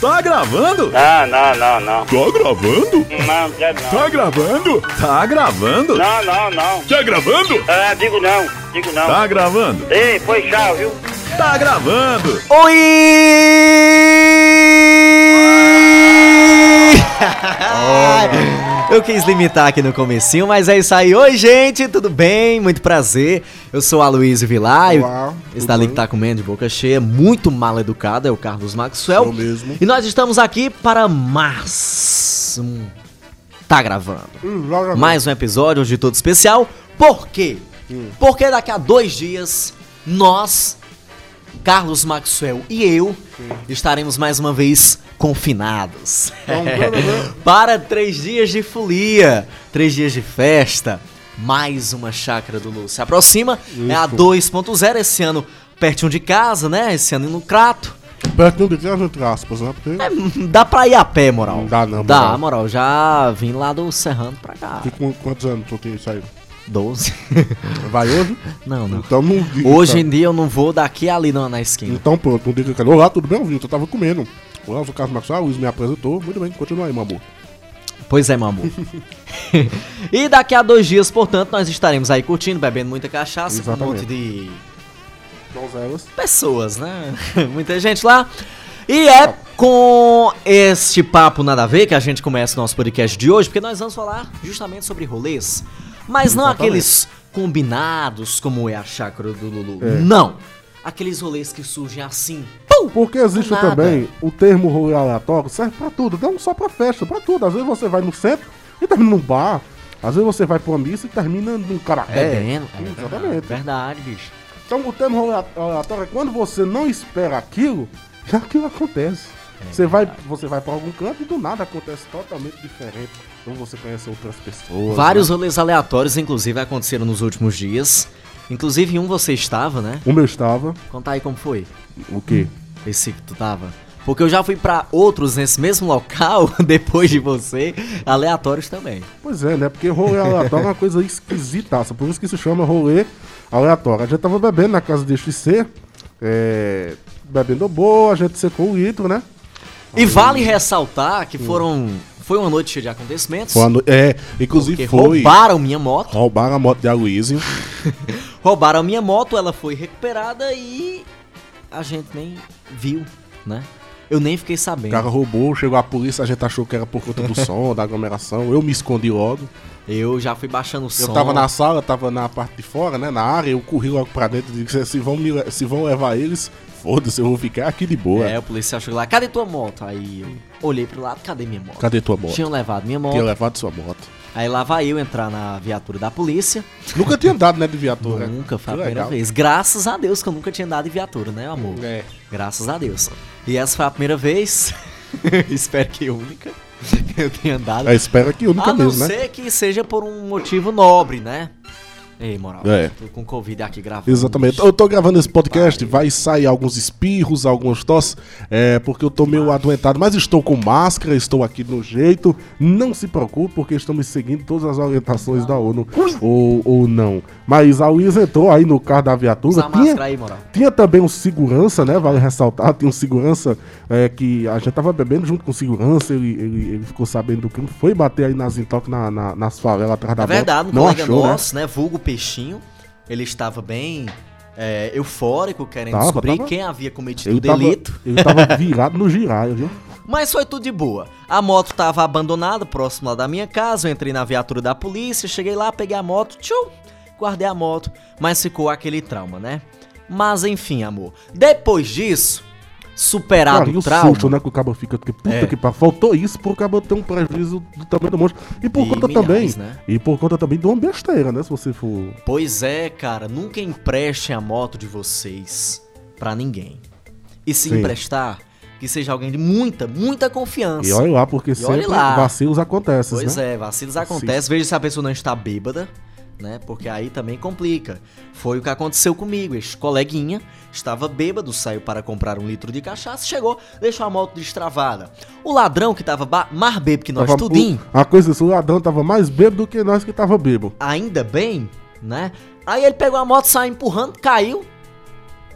Tá gravando? Não, não, não, não. Tá gravando? Não, quero não. Tá gravando? Tá gravando? Não, não, não. Tá gravando? Ah, digo não, digo não. Tá gravando? Ei, foi tchau, viu? Tá gravando? Oi! Eu quis limitar aqui no comecinho, mas é isso aí. Oi, gente, tudo bem? Muito prazer. Eu sou a Luísa Vilar. Olá, Esse dali que tá comendo de boca cheia, muito mal educado, é o Carlos Maxwell. Sou mesmo. E nós estamos aqui para mais um... Tá gravando. Exatamente. Mais um episódio hoje todo especial. Por quê? Porque daqui a dois dias, nós, Carlos Maxwell e eu, estaremos mais uma vez confinados. Para três dias de folia, três dias de festa, mais uma chácara do Lu. Se aproxima, é a 2.0 esse ano pertinho de casa, né? Esse ano no Crato. Pertinho de casa, entre aspas, né? Porque É, dá pra ir a pé, moral. Não dá não, Dá, moral. moral. Já vim lá do Serrano pra cá. que com quantos anos tu tem isso aí? 12. Vai hoje? não, não. Então não diga. Hoje tá? em dia eu não vou daqui a ali na, na esquina. Então pronto, não diga que Olá, tudo bem, ouvindo? Eu tava comendo. Olá, eu sou o Carlos Maxwell, o Luiz me apresentou. Muito bem, continua aí, amor. Pois é, amor. e daqui a dois dias, portanto, nós estaremos aí curtindo, bebendo muita cachaça com um Exatamente. monte de Donzelas. pessoas, né? Muita gente lá. E é com este papo nada a ver que a gente começa o nosso podcast de hoje, porque nós vamos falar justamente sobre rolês. Mas não Exatamente. aqueles combinados como é a chácara do Lulu. É. Não! Aqueles rolês que surgem assim. Porque existe também o termo rolê aleatório, serve pra tudo, não só pra festa, pra tudo. Às vezes você vai no centro e termina num bar. Às vezes você vai pra uma missa e termina num karaté. É, verdade, Exatamente. verdade, bicho. Então o termo rolê aleatório é quando você não espera aquilo, já aquilo acontece. É você, vai, você vai pra algum canto e do nada acontece totalmente diferente. Então você conhece outras pessoas. Vários né? rolês aleatórios, inclusive, aconteceram nos últimos dias. Inclusive, um você estava, né? O meu estava. Conta aí como foi. O quê? Esse que tu tava. Porque eu já fui pra outros nesse mesmo local, depois de você, aleatórios também. Pois é, né? Porque rolê aleatório é uma coisa esquisitaça. Por isso que se chama rolê aleatório. A gente tava bebendo na casa de XC. É, bebendo boa, a gente secou o litro, né? E vale ressaltar que foram. Foi uma noite cheia de acontecimentos. Foi uma no- É, inclusive porque foi. roubaram minha moto. Roubaram a moto de Aloysio. Roubaram a minha moto, ela foi recuperada e a gente nem viu, né? Eu nem fiquei O sabendo. cara roubou, chegou a polícia, a gente achou que era por conta do som, da aglomeração. Eu me escondi logo. Eu já fui baixando o som. Eu tava na sala, tava na parte de fora, né? Na área, eu corri logo pra dentro e disse: se vão, me se vão levar eles, foda-se, eu vou ficar aqui de boa. É, o policial chegou lá, cadê tua moto? Aí eu olhei pro lado, cadê minha moto? Cadê tua moto? Tinham levado minha moto. Tinha levado sua moto. Aí lá vai eu entrar na viatura da polícia. Nunca tinha andado, né, de viatura. Nunca, foi a Que primeira legal. vez. Graças a Deus que eu nunca tinha andado em viatura, né, amor? É. Graças a Deus. E essa foi a primeira vez, espero que a única, eu tenha andado. É, espera que única a não mesmo, né? ser que seja por um motivo nobre, né? Ei, moral, É. tô com Covid aqui gravando. Exatamente. bicho. Eu tô gravando esse podcast, vai sair alguns espirros, algumas tosses, é, porque eu tô meio adoentado, mas estou com máscara, estou aqui no jeito. Não se preocupe, porque estamos seguindo todas as orientações da ONU. Ou, ou não. Mas a Luísa entrou aí no carro da viatura. Usa Tinha, máscara aí, moral. tinha também um segurança, né? Vale ressaltar, tinha um segurança é, que a gente tava bebendo junto com o segurança, ele, ele, ele ficou sabendo do crime, foi bater aí nas intox na, na, nas favelas atrás da É verdade, um colega achou, né? nosso, né? Vulgo Peixinho, ele estava bem é, eufórico, querendo Tava, descobrir tava. quem havia cometido o tava, delito. ele tava virado no giraia, viu? Mas foi tudo de boa. A moto tava abandonada, próximo lá da minha casa. Eu entrei na viatura da polícia, cheguei lá, peguei a moto, tchum, guardei a moto. Mas ficou aquele trauma, né? Mas enfim, amor. Depois disso, superado Cara, o trauma. susto, né, que o cabo fica, porque puta É. que pariu, faltou isso por cabo ter um prejuízo do tamanho do monstro. E por conta também, né? e por conta também de uma besteira, né, se você for... Pois é, cara, nunca emprestem a moto de vocês pra ninguém. E se Sim. emprestar, que seja alguém de muita, muita confiança. E olha lá, porque E sempre lá. vacilos acontecem, Pois né? é, vacilos acontecem. Veja se a pessoa não está bêbada, né? Porque aí também complica. Foi o que aconteceu comigo. Este coleguinha estava bêbado, saiu para comprar um litro de cachaça, chegou, deixou a moto destravada. O ladrão que estava mais bêbado que nós Tava- tudinho, o- A coisa, é, o ladrão tava mais bêbado do que nós que tava bêbado. ainda bem, né? Aí ele pegou a moto, saiu empurrando, caiu.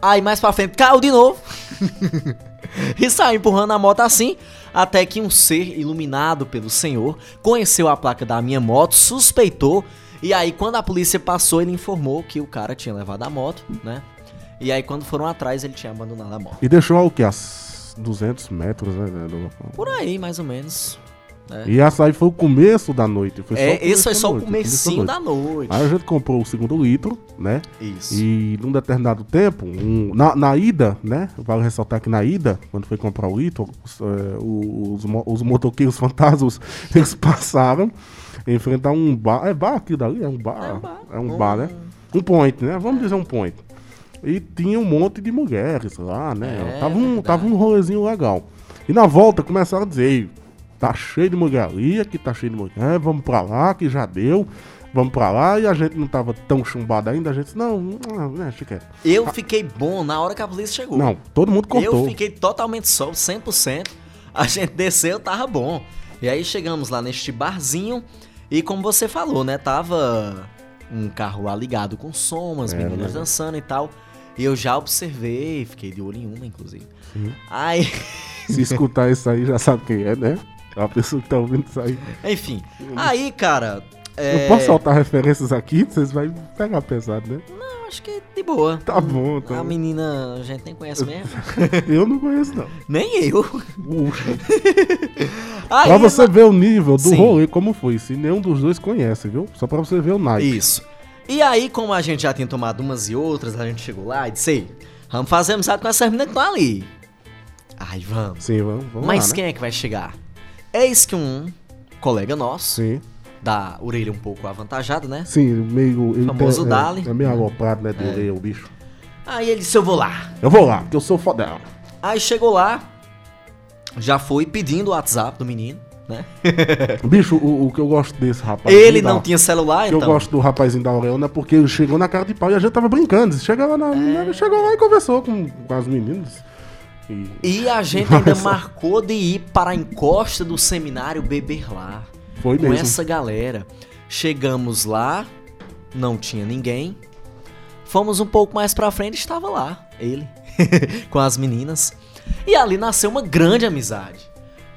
Aí mais pra frente caiu de novo. e saiu empurrando a moto assim, até que um ser iluminado pelo Senhor conheceu a placa da minha moto, suspeitou, e aí quando a polícia passou, ele informou que o cara tinha levado a moto, né? E aí quando foram atrás, ele tinha abandonado a moto. E deixou o que? As 200 metros, né? do. Por aí, mais ou menos. né? E essa aí foi o começo da noite. Foi É, o esse foi só o noite, comecinho começo da noite. Aí a gente comprou o segundo litro, né? Isso. E num determinado tempo, um- na, na ida, né? Vale ressaltar que na ida, quando foi comprar o litro, os, eh, os, os motoqueiros fantasmas, eles passaram a um bar. É bar aquilo dali? É um bar. É um bar. É um bar, né? Um point, né? Vamos dizer um point. E tinha um monte de mulheres lá, né? É, tava, um, verdade. tava um rolezinho legal. E na volta começaram a dizer, "Ei, tá cheio de mulher ali, aqui tá cheio de mulher, vamos pra lá, que já deu. Vamos pra lá, e a gente não tava tão chumbado ainda, a gente disse, não, não, né, chiquete. Eu fiquei bom na hora que a polícia chegou. Não, todo mundo cortou. Eu fiquei totalmente só, 100%. A gente desceu, tava bom. E aí chegamos lá neste barzinho e como você falou, né, tava um carro lá ligado com som, umas Era, meninas né? dançando e tal. E eu já observei, fiquei de olho em uma, inclusive. Aí, Se escutar isso aí, já sabe quem é, né? A pessoa que tá ouvindo isso aí. enfim. Aí, cara. É... Eu posso soltar referências aqui, vocês vão pegar pesado, né? Não, acho que de boa. Tá bom, tá A bom. menina a gente nem conhece mesmo. Eu não conheço, não. nem eu. Aí, Pra você ver o nível do Sim. rolê como foi, se nenhum dos dois conhece, viu? Só pra você ver o naipe. Isso. E aí, como a gente já tinha tomado umas e outras, a gente chegou lá e disse, "Ei, vamos fazer amizade com essas meninas que estão ali. Ai, vamos. Sim, vamos, vamos Mas lá, né? quem é que vai chegar? Eis que um colega nosso, Sim, da orelha um pouco avantajada, né? sim, meio... ele Famoso tem- Dali. É, é meio aloprado, né, de orelha, o bicho. Aí ele disse, eu vou lá. Eu vou lá, porque eu sou fodão. Aí chegou lá, já foi pedindo o WhatsApp do menino, né? Bicho, o, o que eu gosto desse rapaz... ele da- não tinha celular, O que então. eu gosto do rapazinho da Aureona é porque ele chegou na cara de pau e a gente tava brincando. Chega lá, na, É. ele chegou lá e conversou com, com as meninas. E, E a gente ainda marcou de ir para a encosta do seminário beber lá. Foi com mesmo. essa galera. Chegamos lá, não tinha ninguém. Fomos um pouco mais pra frente, estava lá, ele, com as meninas. E ali nasceu uma grande amizade.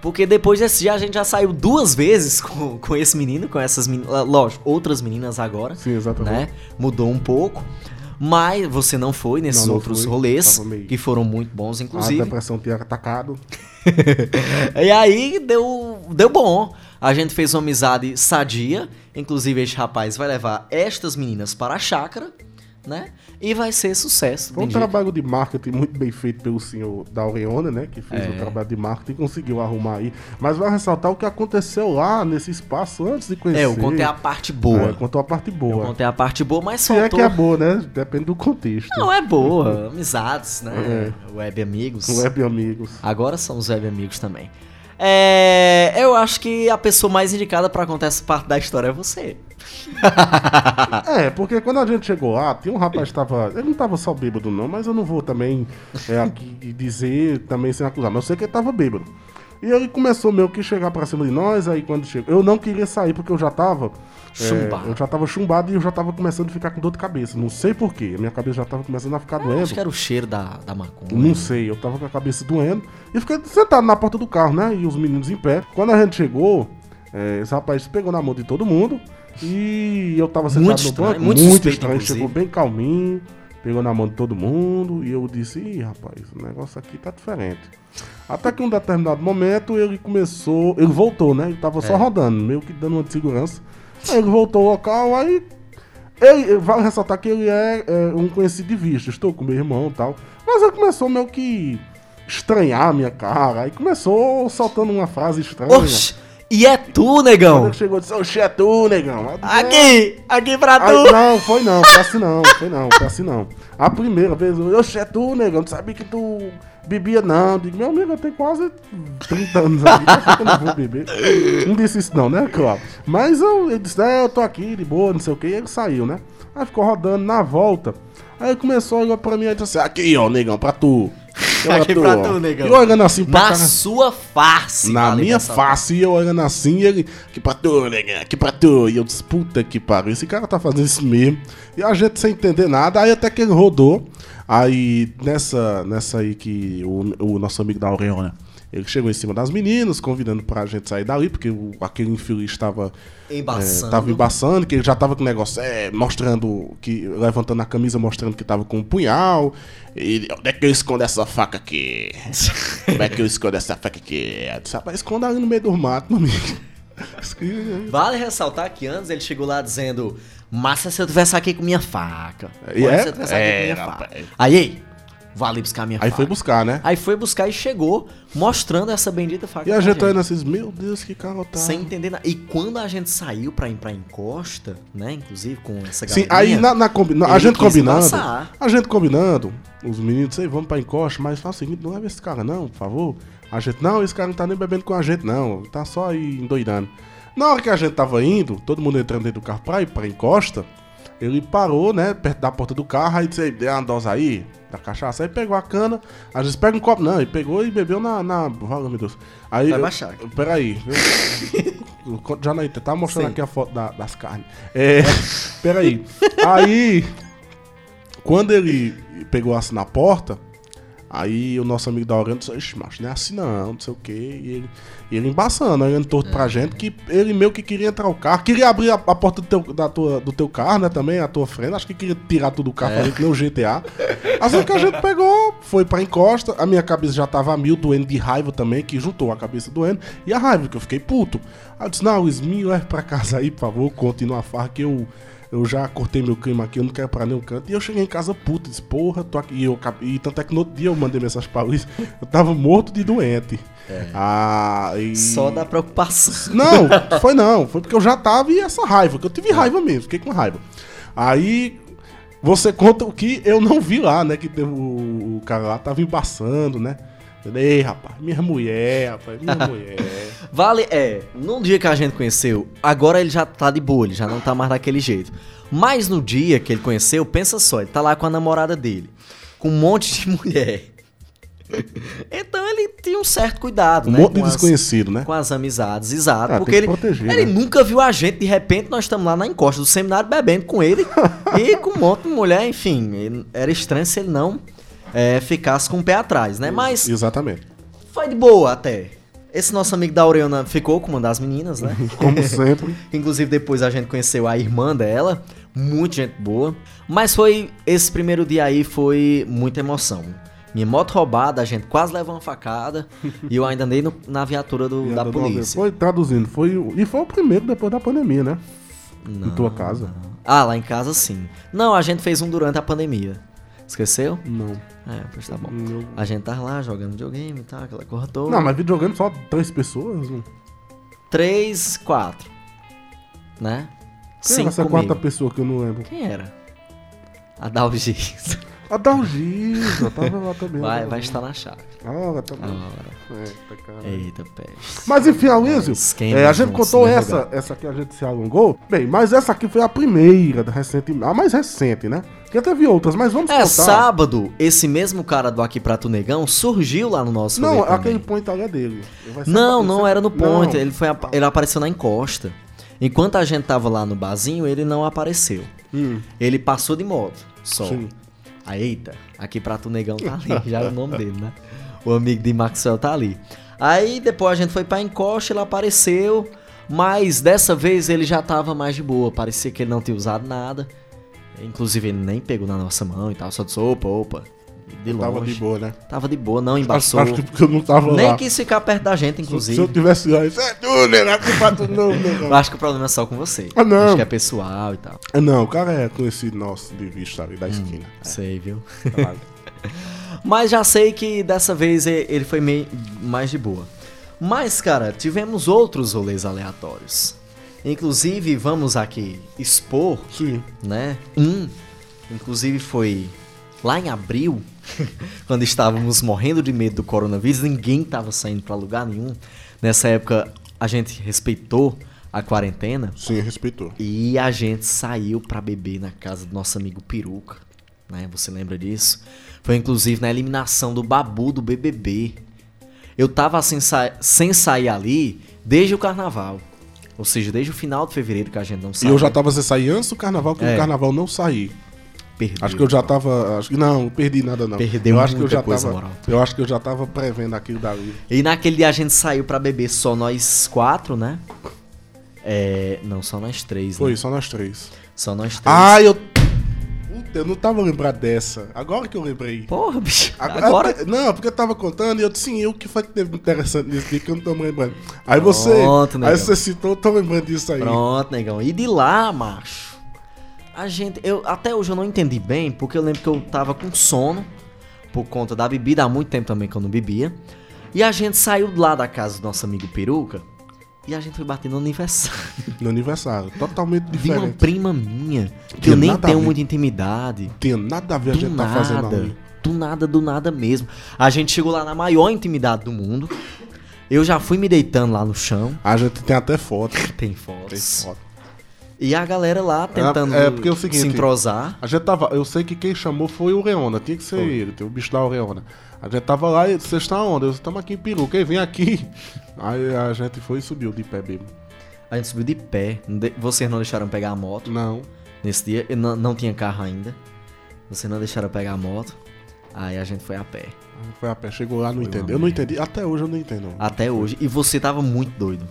Porque depois desse dia a gente já saiu duas vezes com, com esse menino, com essas meninas. Lógico, outras meninas agora. Sim, exatamente. Né? Mudou um pouco. Mas você não foi nesses Não, não outros fui. rolês, meio- que foram muito bons, A inclusive. depressão tinha atacado. E aí deu, deu bom. A gente fez uma amizade sadia. Inclusive, este rapaz vai levar estas meninas para a chácara, né? E vai ser sucesso. Foi um trabalho de marketing muito bem feito pelo senhor da Aureona, né? Que fez É. o trabalho de marketing e conseguiu arrumar aí. Mas vai ressaltar o que aconteceu lá nesse espaço antes de conhecer. É, eu contei a parte boa. É, contou a parte eu boa. contei a parte boa, mas Se é faltou... que é boa, né? Depende do contexto. Não, é boa. Amizades, né? É. Web amigos. Web amigos. Agora somos web amigos também. É, eu acho que a pessoa mais indicada pra contar essa parte da história é você. É, porque quando a gente chegou lá, tinha um rapaz que tava. Ele não tava só bêbado, não, mas eu não vou também é, aqui dizer também sem acusar. Mas eu sei que ele tava bêbado. E ele começou meio que chegar pra cima de nós, aí quando chegou. Eu não queria sair porque eu já tava. é, Chumbado. eu já tava chumbado e eu já tava começando a ficar com dor de cabeça. Não sei porquê. A minha cabeça já tava começando a ficar Eu doendo. acho que era o cheiro da, da maconha. Não sei, eu tava com a cabeça doendo e fiquei sentado na porta do carro, né? E os meninos em pé. Quando a gente chegou, é, esse rapaz pegou na mão de todo mundo e eu tava sentado Muito no estranho, banco, muito muito, suspeito, estranho. inclusive. Chegou bem calminho, pegou na mão de todo mundo e eu disse: Ih, rapaz, o negócio aqui tá diferente. Até que um determinado momento ele começou, ele voltou, né? Ele tava É. só rodando, meio que dando uma de segurança. Aí ele voltou ao local, aí ele, vale ressaltar que ele é, é, um conhecido de vista. Estou com meu irmão e tal. Mas ele começou meio que estranhar a minha cara. Aí começou soltando uma frase estranha. Oxi! E é tu, Quando negão! ele chegou e disse, oxe, é tu, negão. Aí "É." Aqui! Aqui pra Aí, tu! não, foi não, foi assim não, foi não, foi assim não. A primeira vez, eu, oxe, é tu, negão, tu sabia que tu bebia não. Digo, meu amigo, eu tenho quase 30 anos aqui, eu não vou beber? Não disse isso não, né, claro. Mas eu, ele disse, é, eu tô aqui de boa, não sei o que, e ele saiu, né? Aí ficou rodando na volta. Aí começou a olhar pra mim e disse assim, aqui, ó, negão, pra tu. Aqui pra tu, negão. E olhando assim pra Na cara. sua face! Na vale minha face, e eu olhando assim, e ele, que pra tu, nega, que pra tu. E eu disse, puta que pariu, esse cara tá fazendo isso mesmo. E a gente sem entender nada, aí até que ele rodou. Aí, nessa, nessa aí que o, o nosso amigo da Aureona, ele chegou em cima das meninas, convidando pra gente sair dali, porque o, aquele infeliz estava Embaçando. é, tava embaçando, que ele já tava com o negócio, é, mostrando, que, levantando a camisa, mostrando que tava com um punhal. E onde é que eu escondo essa faca aqui? Como é que eu escondo essa faca aqui? Eu disse, rapaz, esconda ali no meio do mato, meu amigo. Vale ressaltar que antes ele chegou lá dizendo: Massa se eu tivesse aqui com minha faca. E Massa é? se eu tivesse aqui É, com minha rapaz. faca. Aí, vale buscar minha Aí faca. foi buscar, né? Aí foi buscar e chegou mostrando essa bendita faca. E a gente olhando assim, meu Deus, que carotado. Sem entender nada. E quando a gente saiu pra ir pra encosta, né? Inclusive com essa Sim, galerinha, aí na, na a gente combinando, embaçar. a gente combinando, os meninos, sei, vamos pra encosta, mas faz o seguinte, não leva esse cara não, por favor. A gente, não, esse cara não tá nem bebendo com a gente não, tá só aí endoidando. Na hora que a gente tava indo, todo mundo entrando dentro do carro pra ir pra encosta, ele parou, né, perto da porta do carro, aí disse, "Ei, dê uma dose aí, da cachaça, aí pegou a cana, às vezes pega um copo, não, ele pegou e bebeu na, na, Fala, meu Deus. Aí, Vai eu- baixar. Peraí, eu- eu- já não, tá mostrando Sim. aqui a foto da- das carnes. É, peraí. Aí, quando ele pegou assim na porta, aí o nosso amigo da Orlando disse, Ixi, macho, não é assim não, não sei o que. E ele, e ele embaçando, olhando torto É. pra gente, que ele meio que queria entrar o carro, queria abrir a, a porta do teu, da tua, do teu carro, né, também, a tua frente, acho que queria tirar tudo do carro, É. fazer que nem o GTA. Assim que a gente pegou, foi pra encosta, a minha cabeça já tava a mil, doendo de raiva também, que juntou a cabeça doendo, e a raiva, que eu fiquei puto. Aí eu disse, não, Luiz, me leve pra casa aí, por favor, continua a farra, que eu... Eu já cortei meu clima aqui, eu não quero pra nenhum canto. E eu cheguei em casa puto, disse, porra, tô aqui. E, eu, e tanto é que no outro dia eu mandei mensagem pra Luiz, eu tava morto de doente. Ah, e... Só da preocupação. Não, foi não. Foi porque eu já tava e essa raiva, que eu tive raiva mesmo, fiquei com raiva. Aí você conta o que eu não vi lá, né? Que teve o, o cara lá tava embaçando, né? Ei, rapaz, minha mulher, rapaz, minha mulher. Vale, é, no dia que a gente conheceu, agora ele já tá de boa, ele já não tá mais daquele jeito. Mas no dia que ele conheceu, pensa só, ele tá lá com a namorada dele, com um monte de mulher. Então ele tinha um certo cuidado, Um né? monte de com as- desconhecido, né? Com as amizades, exato. Ah, porque ele, proteger, ele né? nunca viu a gente, de repente nós estamos lá na encosta do seminário bebendo com ele e com um monte de mulher, enfim. era estranho se ele não é, ficasse com o pé atrás, né? Mas Exatamente. foi de boa até. Esse nosso amigo da Aureona ficou com uma das meninas, né? Como sempre. Inclusive depois a gente conheceu a irmã dela, muita gente boa. Mas foi esse primeiro dia aí foi muita emoção. Minha moto roubada, a gente quase levou uma facada e eu ainda andei no- na viatura do- da polícia. Foi traduzindo, foi e foi o primeiro depois da pandemia, né? Não. Em tua casa. Ah, lá em casa sim. Não, a gente fez um durante a pandemia. Esqueceu? Não. É, pois tá bom. Eu- A gente tava lá jogando videogame e tal, aquela coisa toda. Não, mas videogame só três pessoas. Não. Três, quatro. Né? Quem era essa comigo. quarta pessoa que eu não lembro? Quem era? A Dalgis. A Dalgisa, tava lá também. Vai, vai estar na chave. Ah, bom. Agora. Eita, cara. Eita, peste. Mas enfim, Aloysio, é, a gente contou essa, essa que a gente se alongou. Bem, mas essa aqui foi a primeira, da recente, a mais recente, né? Porque teve outras, mas vamos É, contar. sábado, esse mesmo cara do Aqui Prato Negão surgiu lá no nosso Não, também. aquele point ali é dele. Vai Não, não era no point, Não. ele, foi, ele apareceu na encosta. Enquanto a gente tava lá no barzinho, ele não apareceu. Hum, Ele passou de moto, só. Sim. Aí, eita, aqui Prato Negão tá ali, já é o nome dele, né? O amigo de Maxwell tá ali. Aí depois a gente foi pra encosta, ele apareceu, mas dessa vez ele já tava mais de boa, parecia que ele não tinha usado nada. Inclusive ele nem pegou na nossa mão e tal, só disse, opa, opa, de longe. tava de boa, né? Tava de boa, não embaçou. acho que porque eu não tava Nem lá. quis ficar perto da gente, Se- inclusive. Se eu tivesse lá, isso é né? Aqui pra tu não, Eu não. acho que o problema é só com você. Ah, não. Acho que é pessoal e tal. É, Não, o cara é conhecido nosso de vista ali Hum. da esquina. Sei, viu? Mas já sei que dessa vez ele foi meio mais de boa. Mas, cara, tivemos outros rolês aleatórios. Inclusive, vamos aqui expor, Sim. né? Um, inclusive foi lá em abril, quando estávamos morrendo de medo do coronavírus, ninguém tava saindo pra lugar nenhum. Nessa época, a gente respeitou a quarentena. Sim, respeitou. E a gente saiu pra beber na casa do nosso amigo Peruca, né? Você lembra disso? Foi inclusive na eliminação do Babu do BBB. Eu tava sem, sa- sem sair ali desde o carnaval. Ou seja, desde o final de fevereiro que a gente não E saiu. eu já tava sem sair antes do carnaval, que É. o carnaval não saí. Perdeu. Acho que eu já tava. Acho que não, perdi nada não. Perdeu eu acho que eu já coisa, tava. moral. Eu acho que eu já tava prevendo aquilo dali. E naquele dia a gente saiu pra beber só nós quatro, né? É. Não, só nós três, Foi, né? só nós três. Só nós três. Ah, eu. Puta, eu não tava lembrado dessa. Agora que eu lembrei. Porra, bicho. Agora, Agora. não, porque eu tava contando e eu disse, sim, o que foi que teve interessante nisso aqui que eu não tô me lembrando. Aí você. Pronto, aí negão. você citou, eu tô lembrando disso aí. Pronto, negão. E de lá, macho. A gente. Eu, até hoje eu não entendi bem, porque eu lembro que eu tava com sono. Por conta da bebida, há muito tempo também que eu não bebia. E a gente saiu lá da casa do nosso amigo Peruca. E a gente foi bater no aniversário No aniversário. Totalmente de uma diferente. prima minha. Que eu nem nada tenho muita intimidade. Não tinha nada a ver a Do gente tá fazendo nada. ali. Do nada, do nada mesmo. A gente chegou lá na maior intimidade do mundo. Eu já fui me deitando lá no chão. A gente tem até foto. Tem Tem fotos. foto. E a galera lá tentando é porque é o seguinte- se entrosar. A gente tava. Eu sei que quem chamou foi o Reona, tinha que ser ele, tem o bicho da Reona. A gente tava lá e vocês estão onde? Eu estamos aqui em Peru, quem vem aqui? Aí a gente foi e subiu de pé mesmo. A gente subiu de pé. Vocês não deixaram pegar a moto Não. nesse dia. Não, não tinha carro ainda. Vocês não deixaram pegar a moto. Aí a gente foi a pé. Foi a pé, chegou lá, não entendeu. Eu não entendi, até hoje eu não entendo. Até hoje. E você tava muito doido.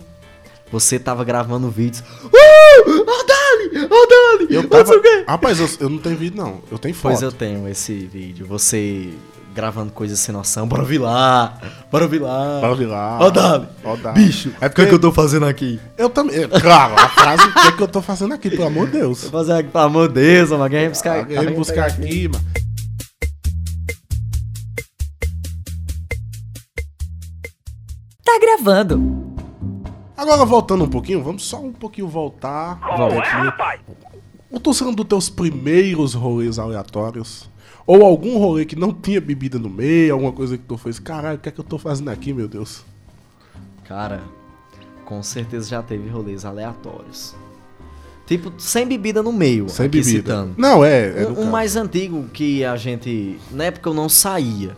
Você tava gravando vídeos. Uh! Ó, Dali! Ó, Dali! Eu tava. sei o quê. Rapaz, eu, eu não tenho vídeo, não. Eu tenho foto. Pois eu tenho esse vídeo. Você gravando coisas sem noção. Bora vir lá! Bora vir lá! Bora vir lá. Ó, Dali! Ó, Dali. Bicho, É o que, porque é que eu tô fazendo aqui? Eu também. é, Claro, a frase, o que é que eu tô fazendo aqui, pelo amor de Deus? Tô fazendo aqui, pelo amor de Deus, mano. Alguém buscar, Alguém buscar aqui, mano. Tá gravando. Agora voltando um pouquinho, vamos só um pouquinho voltar. Qual é, rapaz? Eu tô sendo dos teus primeiros rolês aleatórios. Ou algum rolê que não tinha bebida no meio, alguma coisa que tu fez. Caralho, o que é que eu tô fazendo aqui, meu Deus? Cara, com certeza já teve rolês aleatórios. Tipo, sem bebida no meio. Sem aqui bebida. citando. Não, é. é Um, um mais antigo que a gente. Na época eu não saía.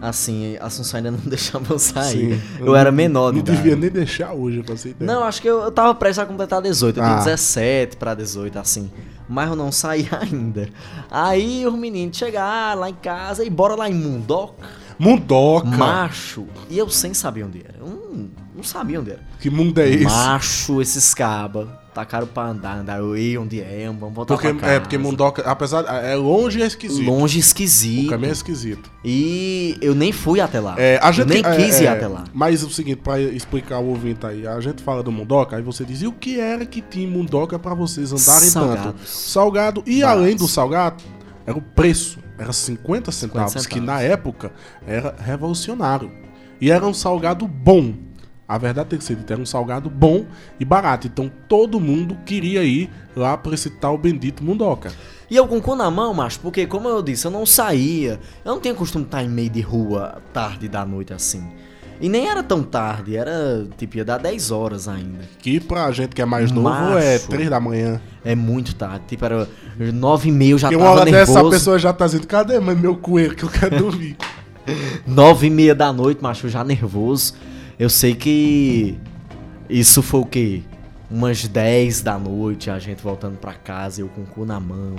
Assim, a Assunção ainda não deixava eu sair. Sim. Eu era menor de Não idade. devia nem deixar hoje, pra você ideia. Não, acho que eu, eu tava prestes a completar 18. Eu Ah. tinha 17 pra 18, assim. Mas eu não saí ainda. Aí os meninos chegaram lá em casa e bora lá em Mundoca. Mundoca. Macho. E eu sem saber onde era. Eu não, não sabia onde era. Que mundo é esse? Macho, esses caba. Tacaram pra andar, andar. Eu ei, onde é? Vamos voltar Porque, pra casa. é, porque Mundoca, apesar. É longe e é esquisito. Longe O esquisito. caminho é esquisito. E eu nem fui até lá. É, a gente, eu nem é, quis ir é, até lá. Mas o seguinte, pra explicar o ouvinte aí, a gente fala do Mundoca, aí você diz, e o que era que tinha em Mundoca pra vocês andarem tanto? Salgados. Salgado. E Baratos. além do salgado, era o preço. Era 50 centavos, 50 que centavos. na época era revolucionário. E era um salgado bom. A verdade tem que ser dita, era um salgado bom e barato. Então todo mundo queria ir lá pra esse tal bendito Mundoca. E eu com o cu na mão, macho, porque como eu disse, eu não saía. Eu não tinha costume de estar em meio de rua tarde da noite assim. E nem era tão tarde, era tipo, ia dar 10 horas ainda. Que pra gente que é mais novo é Macho. 3 da manhã. É muito tarde, tipo, era 9 e meia, eu já Porque uma tava hora dessa a nervoso. pessoa já tá dizendo, cadê meu coelho que eu quero dormir? 9 e meia da noite, macho, já nervoso. Eu sei que isso foi o quê? Umas 10 da noite, a gente voltando pra casa, eu com o cu na mão.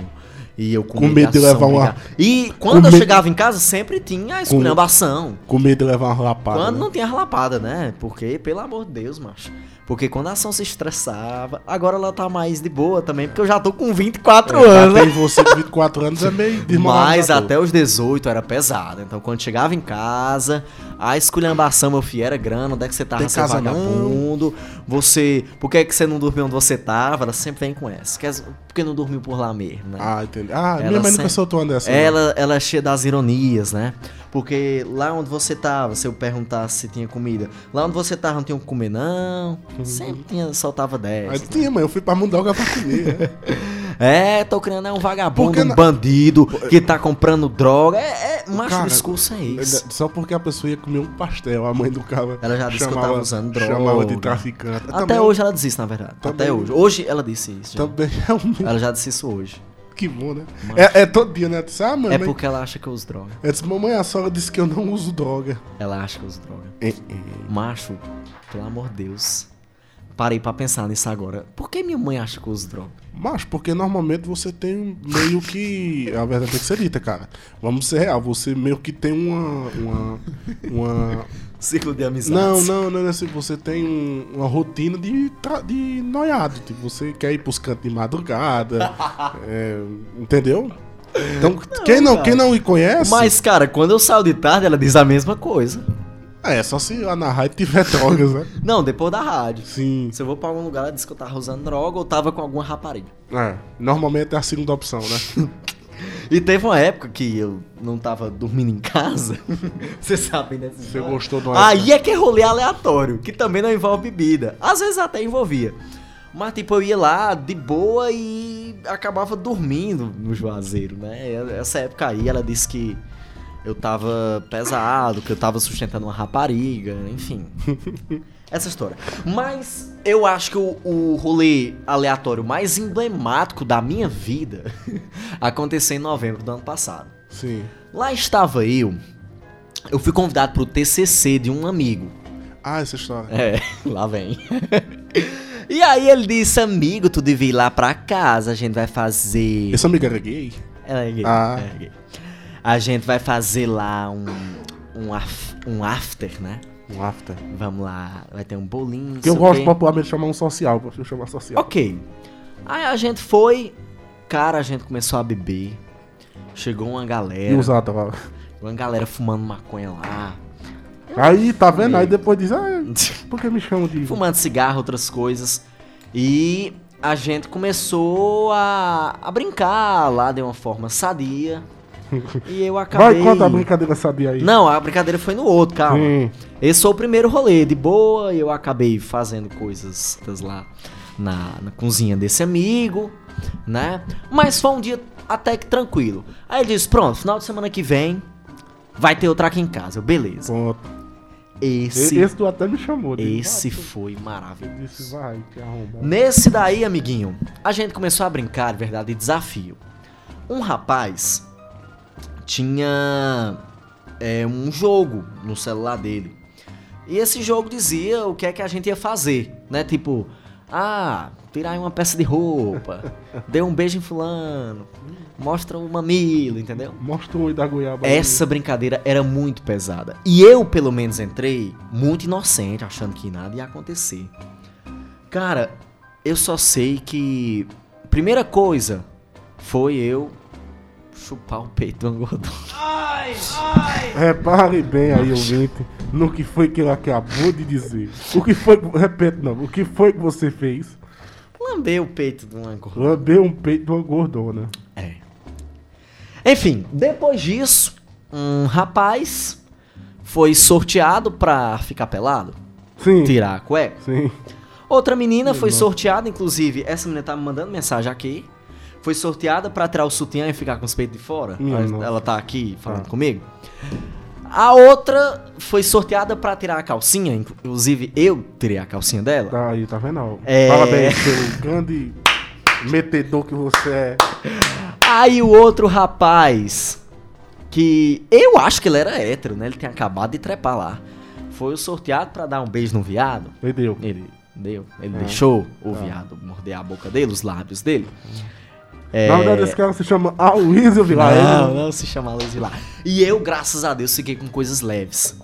E eu com, Com medo de levar uma-. E quando eu medo- chegava em casa, sempre tinha a esculhambação. Com medo de levar uma lapada. Quando né? não tinha relapada, né? Porque, pelo amor de Deus, macho. Porque quando a ação se estressava, agora ela tá mais de boa também, porque eu já tô com 24 anos, Bater né? você de 24 anos é meio Mas desmoralizador. até os 18 era pesado. Então quando chegava em casa, a esculhambação, meu filho, era grana. Onde é que você tava, seu casa não? vagabundo? Você. Por que, é que você não dormiu onde você tava? Ela sempre vem com essa. Quer- Por que não dormiu por lá mesmo, né? Ah, entendi. Ah, Ela minha mãe nunca sempre- soltou uma dessa. Ela, ela é cheia das ironias, né? Porque lá onde você tava, se eu perguntasse se tinha comida, lá onde você tava não tinha o que comer, não. Sempre tinha, soltava Aí 10. tinha, mãe, eu fui pra Mundoca pra comer. é. É, tô criando é um vagabundo, Porque um na- bandido que tá comprando droga. É, é macho, Cara, o discurso é esse. Só porque a pessoa ia comer um pastel, a mãe do cara Ela já disse que eu tava usando droga. Chamava de traficante. Até Também- hoje ela disse isso, na verdade. Também- Até hoje. Hoje ela disse isso. já. Também é um... Ela já disse isso hoje. Que bom, né? É, é todo dia, né? Disse, ah, mãe, É mãe- porque ela acha que eu uso droga. Ela disse, mamãe, a senhora disse que eu não uso droga. Ela acha que eu uso droga. É, é. Macho, pelo amor de Deus. parei pra pensar nisso agora. Por que minha mãe acha que eu uso droga? Mas porque normalmente você tem meio que. A verdade tem que ser dita, cara. Vamos ser real. Você meio que tem uma. Uma. uma... Ciclo de amizade. Não, não, não é assim. Você tem um- uma rotina de, de noiado. Tipo, você quer ir pros cantos de madrugada. é, entendeu? Então, quem, não, quem não me conhece. Mas, cara, quando eu saio de tarde, ela diz a mesma coisa. É, só se lá na rádio tiver drogas, né? Não, depois da rádio. Sim. Se eu vou pra algum lugar, ela diz que eu tava usando droga ou tava com alguma rapariga. É, normalmente é a segunda opção, né? E teve uma época que eu não tava dormindo em casa. Vocês sabem dessa Você história? gostou uma Aí é que é rolê aleatório, que também não envolve bebida. Às vezes até envolvia. Mas, tipo, eu ia lá de boa e acabava dormindo no juazeiro, né? Essa época aí, ela disse que eu tava pesado, que eu tava sustentando uma rapariga, enfim. Essa história. Mas eu acho que o, o rolê aleatório mais emblemático da minha vida aconteceu em novembro do ano passado. Sim. Lá estava eu. Eu fui convidado pro TCC de um amigo. Ah, essa história. É, lá vem. e aí ele disse, amigo, tu devia ir lá pra casa, a gente vai fazer... Esse amigo era gay? Ela é gay. Ah. é gay. A gente vai fazer lá um, um, af- um after, né? Um after. Vamos lá, vai ter um bolinho. Que eu gosto popularmente de chamar um social, pra eu chamar social. Ok. Aí a gente foi, cara, a gente começou a beber. Chegou uma E galera, usar droga. uma galera fumando maconha lá. Aí, tá vendo? Aí depois diz, ah, por que me chamam de. fumando cigarro, outras coisas. E a gente começou a, a brincar lá de uma forma sadia. E eu acabei. Vai, conta a brincadeira sabia aí. Não, a brincadeira foi no outro, calma. Esse foi o primeiro rolê, de boa, e eu acabei fazendo coisas lá na, na cozinha desse amigo, né? Mas foi um dia até que tranquilo. Aí ele disse: Pronto, final de semana que vem vai ter outra aqui em casa. Eu, beleza. Pronto. Esse, Esse tu até me chamou. de- esse foi maravilhoso. Disse, vai. Nesse daí, amiguinho, a gente começou a brincar, de verdade, de desafio. Um rapaz tinha é, um jogo no celular dele. E esse jogo dizia o que é que a gente ia fazer, né? Tipo, ah, tirar aí uma peça de roupa, dê um beijo em fulano, mostra o mamilo, entendeu? Mostra o oi da goiaba. Essa brincadeira era muito pesada. E eu, pelo menos, entrei muito inocente, achando que nada ia acontecer. Cara, eu só sei que. Primeira coisa foi eu chupar o peito do gordão. Repare bem aí, ouvinte, no que foi que ele acabou de dizer. O que foi. Repete, não. O que foi que você fez? Lambei o peito de uma gordona. Lambeu um peito de uma gordona. É. Enfim, depois disso, um rapaz foi sorteado pra ficar pelado, Sim. tirar a cueca. Sim. Outra menina foi sorteada, inclusive, essa menina tá me mandando mensagem aqui. Foi sorteada pra tirar o sutiã e ficar com os peitos de fora. Ela, ela tá aqui falando Ah. comigo. A outra foi sorteada pra tirar a calcinha, inclusive eu tirei a calcinha dela. Tá aí, tá vendo? É. Parabéns pelo grande metedor que você é. Aí o outro rapaz, que eu acho que ele era hétero, né? Ele tinha acabado de trepar lá. Foi o sorteado pra dar um beijo no viado. Entendeu? Ele deu, ele Ah. deixou o Ah. viado morder a boca dele, os lábios dele. Na verdade, esse cara se chama Aloysio Vilar. Não, não se chama Luz Vilar. E eu, graças a Deus, fiquei com coisas leves.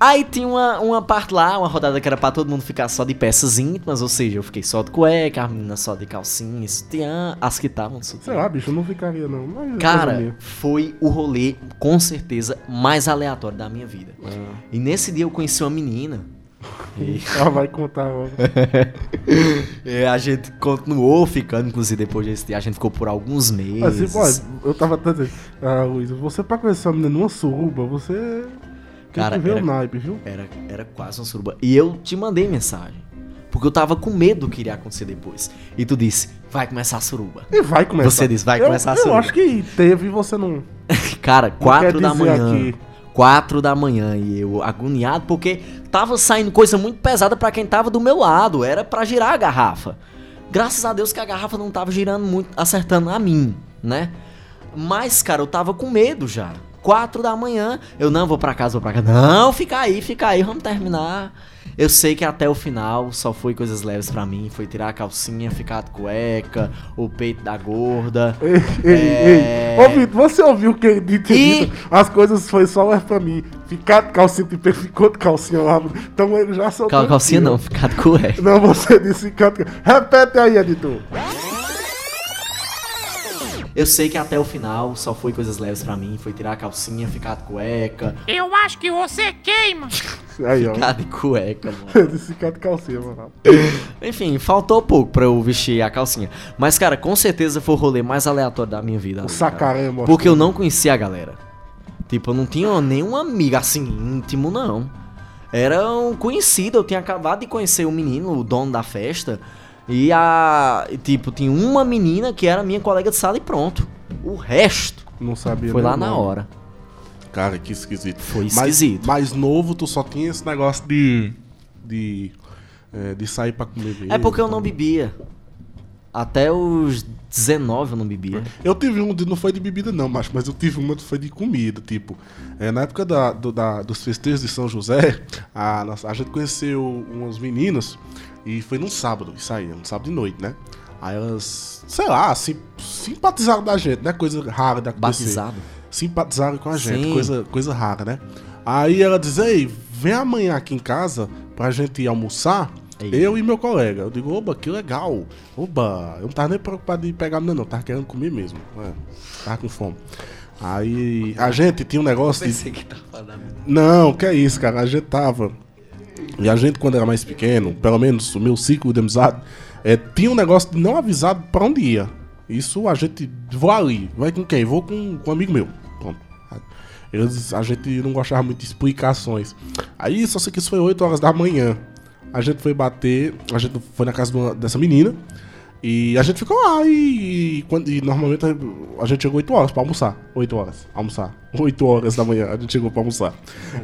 Aí tinha uma, uma parte lá, uma rodada que era pra todo mundo ficar só de peças íntimas, ou seja, eu fiquei só de cueca, as meninas só de calcinha sutiã, as que estavam de Sei sutiã. lá, bicho, eu não ficaria não. Mas é Cara, foi o rolê, com certeza, mais aleatório da minha vida. Ah. E nesse dia eu conheci uma menina. E Ela vai contar. ó. é, a gente continuou ficando, inclusive depois desse dia, a gente ficou por alguns meses. Assim, pô, eu tava até dizendo, ah, Luiz, você pra conhecer uma menina numa suruba, você tem Cara, que ver era- o naipe, viu? Era, era quase uma suruba. E eu te mandei mensagem. Porque eu tava com medo do que iria acontecer depois. E tu disse, vai começar a suruba. E vai começar. Você disse, vai Eu- começar a Eu suruba. acho que teve e você não... Cara, quatro da manhã. aqui. Quatro da manhã e eu agoniado porque tava saindo coisa muito pesada pra quem tava do meu lado. Era pra girar a garrafa. Graças a Deus que a garrafa não tava girando muito, acertando a mim, né? Mas, cara, eu tava com medo já. Quatro da manhã. Eu não vou pra casa, vou pra casa. Não, fica aí, fica aí, vamos terminar. Eu sei que até o final só foi coisas leves pra mim. Foi tirar a calcinha, ficar de cueca, o peito da gorda. Ei, ei, É. ei. Ô, Vitor, você ouviu que ele disse? E-? As coisas foi só é pra mim. Ficar de calcinha, tipo, ele ficou de calcinha lá. Então ele já soltou. Cal- calcinha não, ficar de cueca. Não, você disse ficar de Repete aí, editor. Eu sei que até o final só foi coisas leves pra mim. Foi tirar a calcinha, ficar de cueca. Eu acho que você queima. Aí, ó. Ficar de cueca, mano. Ficar de calcinha, mano. Enfim, faltou pouco pra eu vestir a calcinha. Mas, cara, com certeza foi o rolê mais aleatório da minha vida. O mano. Porque eu não conhecia a galera. Tipo, eu não tinha nenhum amigo assim, íntimo, não. Era um conhecido, eu tinha acabado de conhecer o menino, o dono da festa. E a. Tipo, tinha uma menina que era minha colega de sala e pronto. O resto Não sabia foi lá o na nome. hora. Cara, que esquisito. Foi Mas- esquisito. Mais novo, tu só tinha esse negócio de. de. é, de sair pra comer bebida. É porque eu tal. não bebia. Até os 19 eu não bebia. Eu tive um, de, não foi de bebida não, mas, mas eu tive uma que foi de comida, tipo, é, na época da, do- da- dos festejos de São José, a, nossa- a gente conheceu umas meninas e foi num sábado, isso aí, um sábado de noite, né? Aí elas, sei lá, sim, simpatizaram da gente, né? Coisa rara da. Batizado. Simpatizaram com a gente, Sim. coisa, coisa rara, né? Aí ela diz, ei, vem amanhã aqui em casa pra gente ir almoçar. Ei. Eu e meu colega. Eu digo, oba, que legal. Oba, eu não tava nem preocupado em pegar menina, não. Tava querendo comer mesmo. É, tava com fome. Aí a gente tinha um negócio de. que tava da Não, que é isso, cara. A gente tava. E a gente, quando era mais pequeno, pelo menos o meu ciclo de amizade, é, tinha um negócio de não avisado pra onde ia. Isso a gente. Vou ali. Vai com quem? Vou com, com um amigo meu. Pronto. Eles, a gente não gostava muito de explicações. Aí, só sei que isso foi 8 horas da manhã. A gente foi bater. A gente foi na casa uma- dessa menina. E a gente ficou lá e, e quando, e normalmente a, gente chegou 8 horas pra almoçar. 8 horas, almoçar. 8 horas da manhã a gente chegou pra almoçar.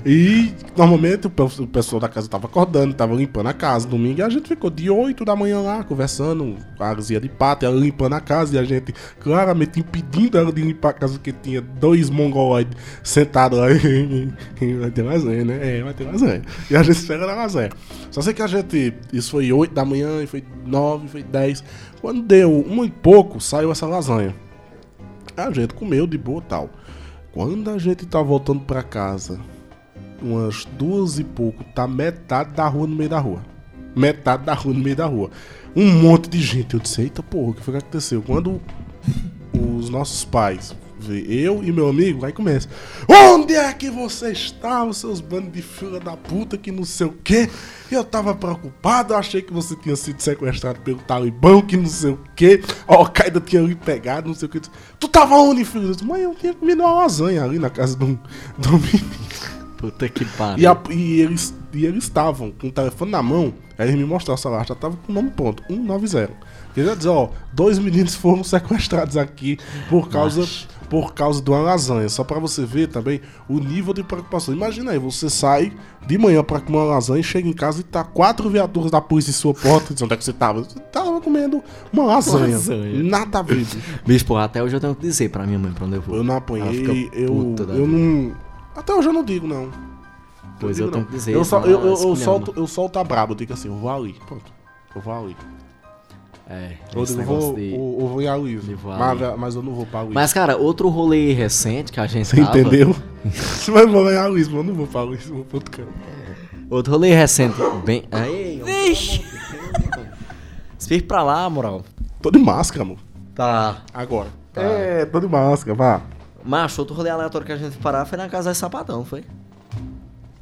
E normalmente o, pe- o pessoal da casa tava acordando, tava limpando a casa domingo. E a gente ficou de 8 da manhã lá, conversando, a Arzia de pato, ela limpando a casa. E a gente claramente impedindo ela de limpar a casa, porque tinha dois mongoloides sentados lá. vai ter lasanha, né? É, vai ter lasanha. E a gente espera na lasanha. Só sei que a gente. Isso foi 8 da manhã, e foi 9, foi 10. Quando deu um e pouco, saiu essa lasanha. A gente comeu de boa tal. Quando a gente tá voltando pra casa, umas duas e pouco, tá metade da rua no meio da rua. Metade da rua no meio da rua. Um monte de gente. Eu disse, eita porra, o que foi que aconteceu? Quando os nossos pais, eu e meu amigo, aí começa. Onde é que você estavam, seus bandos de filha da puta, que não sei o quê? Eu tava preocupado, eu achei que você tinha sido sequestrado pelo Talibã, que não sei o quê. A Al-Qaeda tinha lhe pegado, não sei o quê. Tu tava onde, filho? Eu disse, mãe, eu tinha comido uma lasanha ali na casa do, do menino. Puta que pariu. E, e eles, e eles estavam com o telefone na mão, aí eles me mostraram o celular, já tava com o nome ponto, 190. Queria dizer, ó, dois meninos foram sequestrados aqui por causa, por causa de uma lasanha. Só pra você ver também o nível de preocupação. Imagina aí, você sai de manhã pra comer uma lasanha, chega em casa e tá quatro viaturas da polícia em sua porta, dizendo onde é que você tava. Você tava comendo uma lasanha. Lasanha. Nada a ver, porra, até hoje eu tenho que dizer pra minha mãe pra onde eu vou. Eu não apanhei, eu, eu não... Até hoje eu não digo, não. Pois digo eu tenho não. que dizer. Eu, eu, eu, eu esculhamba. solto, eu solto a braba, eu digo assim, eu vou ali. Pronto. Eu vou ali. É, negócio vou, de- eu, eu vou em voar Mas, mas eu não vou pra Luiz. Mas, cara, outro rolê recente que a gente Você tava... entendeu? Você vai ganhar a Luiz, mas eu não vou pra Luiz, eu vou pro outro canto. Outro rolê recente, bem... Aí, Espirra pra lá, moral. Tô de máscara, amor. Tá. Agora. É, tô de máscara, vá. Macho, outro rolê aleatório que a gente parar foi na casa de sapatão, foi?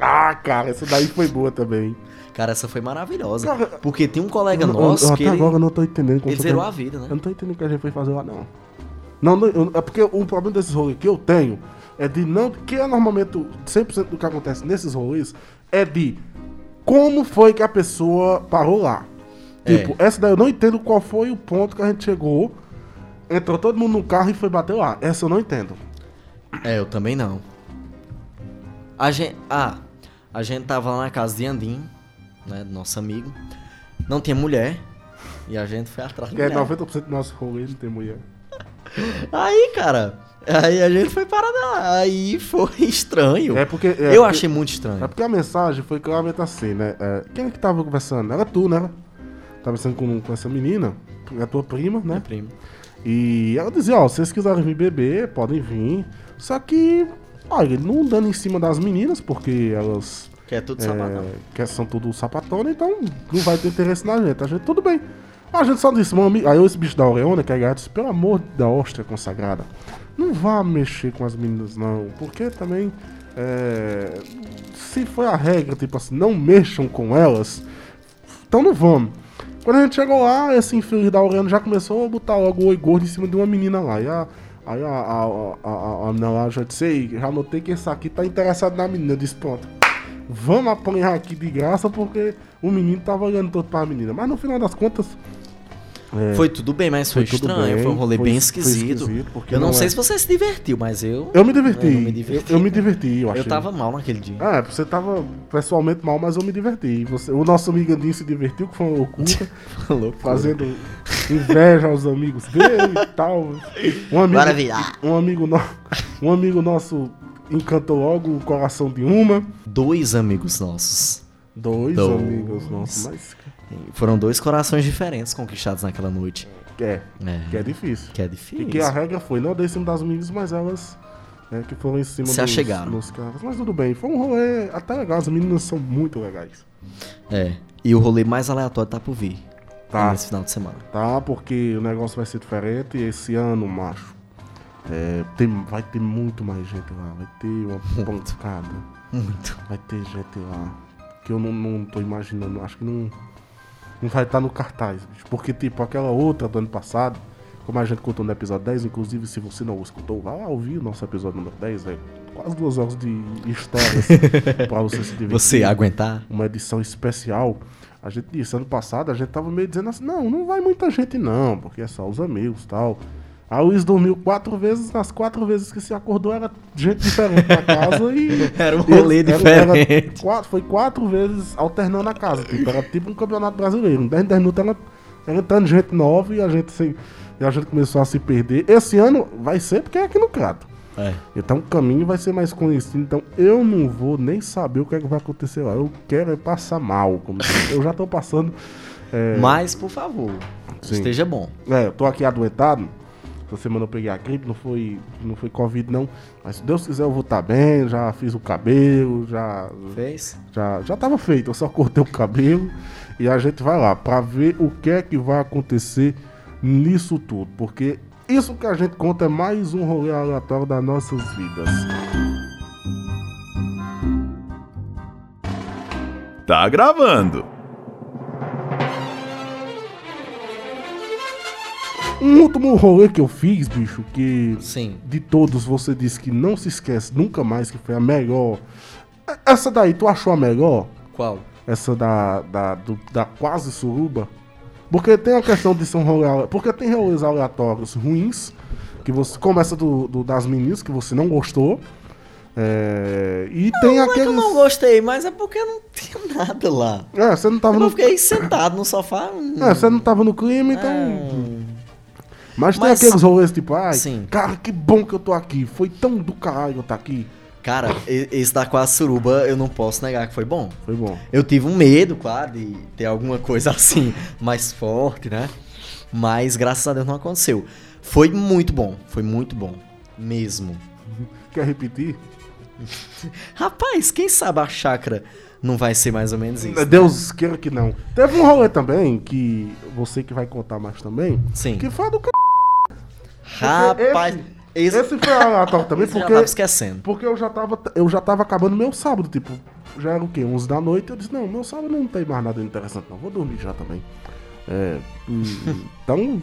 Ah, cara, essa daí foi boa também. Cara, essa foi maravilhosa. Cara, porque tem um colega Eu- eu- nosso eu que até ele, agora eu não tô entendendo ele zerou a vida, né? Eu não tô entendendo o que a gente foi fazer lá, não. Não, não, eu- é porque o problema desses rolês que eu tenho é de não. Que é normalmente o 100% do que acontece nesses rolês é de como foi que a pessoa parou lá. É. Tipo, essa daí eu não entendo qual foi o ponto que a gente chegou, entrou todo mundo no carro e foi bater lá. Essa eu não entendo. É, eu também não. A gente. Ah, a gente tava lá na casa de Andim, né? Do nosso amigo. Não tinha mulher. E a gente foi atrás Que é mulher. 90% do nosso rolê não tem mulher. Aí, cara, Aí a gente foi parar. Aí foi estranho. É porque. é eu porque- achei muito estranho. É porque a mensagem foi claramente assim, né? É, quem é que tava conversando? Era tu, né? Tava conversando com, com essa menina, a tua prima, né? Primo. E ela dizia, ó, se vocês quiserem vir beber, podem vir. Só que, olha, ele não dando em cima das meninas, porque elas Que é tudo é, sapatão. que são tudo sapatona, então não vai ter interesse na gente. A gente, tudo bem. A gente só disse, meu amigo, aí esse bicho da Aureona, que é gato, disse, pelo amor da hóstia consagrada, não vá mexer com as meninas não, porque também, é, se foi a regra, tipo assim, não mexam com elas, então não vamos. Quando a gente chegou lá, esse infeliz da Aureana já começou a botar logo o oi gordo em cima de uma menina lá. E a, aí a, a, a, a, menina lá já disse, já notei que esse aqui tá interessado na menina. Eu disse, pronto, vamos apanhar aqui de graça porque o menino tava olhando todo pra menina. Mas no final das contas, é, Foi tudo bem, mas foi, Foi estranho. bem, foi um rolê foi- bem esquisito. esquisito, porque eu não, não sei é- se você se divertiu, mas eu. eu me diverti. Eu Eu, me diverti. eu me diverti, eu achei. Eu tava mal naquele dia. É, você tava pessoalmente mal, mas eu me diverti. Você, o nosso amigo Andinho se divertiu, que foi uma loucura. Loucura. fazendo inveja aos amigos dele e tal. Um amigo, um amigo, no, um amigo nosso encantou logo o coração de uma. Dois amigos nossos. Dois, Dois. amigos nossos, mas Foram dois corações diferentes conquistados naquela noite. é, É. que é difícil. Que é difícil. E que a regra foi não dar em cima das meninas, mas elas é, que foram em cima Se achegaram. dos caras. Mas tudo bem, foi um rolê até legal, as meninas são muito legais. É. E o rolê mais aleatório tá por vir. Tá. Nesse final de semana. Tá, porque o negócio vai ser diferente esse ano, macho, é, tem, vai ter muito mais gente lá, vai ter uma pancada. Muito. Vai ter gente lá que eu não, não tô imaginando, acho que não, não vai estar no cartaz, bicho. Porque, tipo, aquela outra do ano passado, como a gente contou no episódio 10, inclusive, se você não escutou, vai lá ouvir o nosso episódio número 10, velho. Quase duas horas de histórias pra você se divertir. Você aguentar? Uma edição especial. A gente disse, ano passado, a gente tava meio dizendo assim, não, não vai muita gente não, porque é só os amigos e tal. A Luiz dormiu quatro vezes, nas quatro vezes que se acordou era gente diferente na casa e. Era um rolê Era- era diferente. quatro- foi quatro vezes alternando a casa. Tipo, era tipo um campeonato brasileiro. Em 10 10 minutos ela, ela entrando gente nova e a gente sem. E a gente começou a se perder. Esse ano vai ser porque é aqui no Crato. É. Então o caminho vai ser mais conhecido. Então eu não vou nem saber o que, é que vai acontecer lá. Eu quero é passar mal. Como eu já tô passando. É, Mas, por favor, Sim. esteja bom. é, eu tô aqui adoentado. Essa semana eu peguei a gripe, não foi, não foi Covid não. Mas se Deus quiser eu vou estar bem, já fiz o cabelo, já, Fez? já, já tava feito, eu só cortei o cabelo. E a gente vai lá pra ver o que é que vai acontecer nisso tudo. Porque isso que a gente conta é mais um rolê aleatório das nossas vidas. Tá gravando. Um último rolê que eu fiz, bicho, que Sim. de todos você disse que não se esquece nunca mais, que foi a melhor. Essa daí, tu achou a melhor? Qual? Essa da, da, do- da quase suruba? Porque tem a questão de ser um rolê. Porque tem rolês aleatórios ruins, que você começa do, do- das meninas que você não gostou. é, e tem Não é que aqueles. eu não gostei, mas é porque não tinha nada lá. É, você não tava Eu no. fiquei sentado no sofá. hum, É, você não tava no clima, então. é, Mas tem Mas- aqueles rolês tipo, ai, Sim. cara, que bom que eu tô aqui. Foi tão do caralho eu estar aqui. Cara, esse da quase suruba eu não posso negar que foi bom. Foi bom. Eu tive um medo, claro, de ter alguma coisa assim mais forte, né? Mas graças a Deus não aconteceu. Foi muito bom, foi muito bom. Mesmo. Quer repetir? Rapaz, quem sabe a chácara não vai ser mais ou menos isso. né? Deus queira que não. Teve um rolê também, que você que vai contar mais também, Sim. que foi do c... Rapaz, esse, Esse foi aleatório também, esse porque, tava esquecendo. porque eu, já tava, eu já tava acabando meu sábado, tipo, já era o quê? 11 da noite, eu disse, não, meu sábado não tem mais nada interessante não, vou dormir já também. É, então,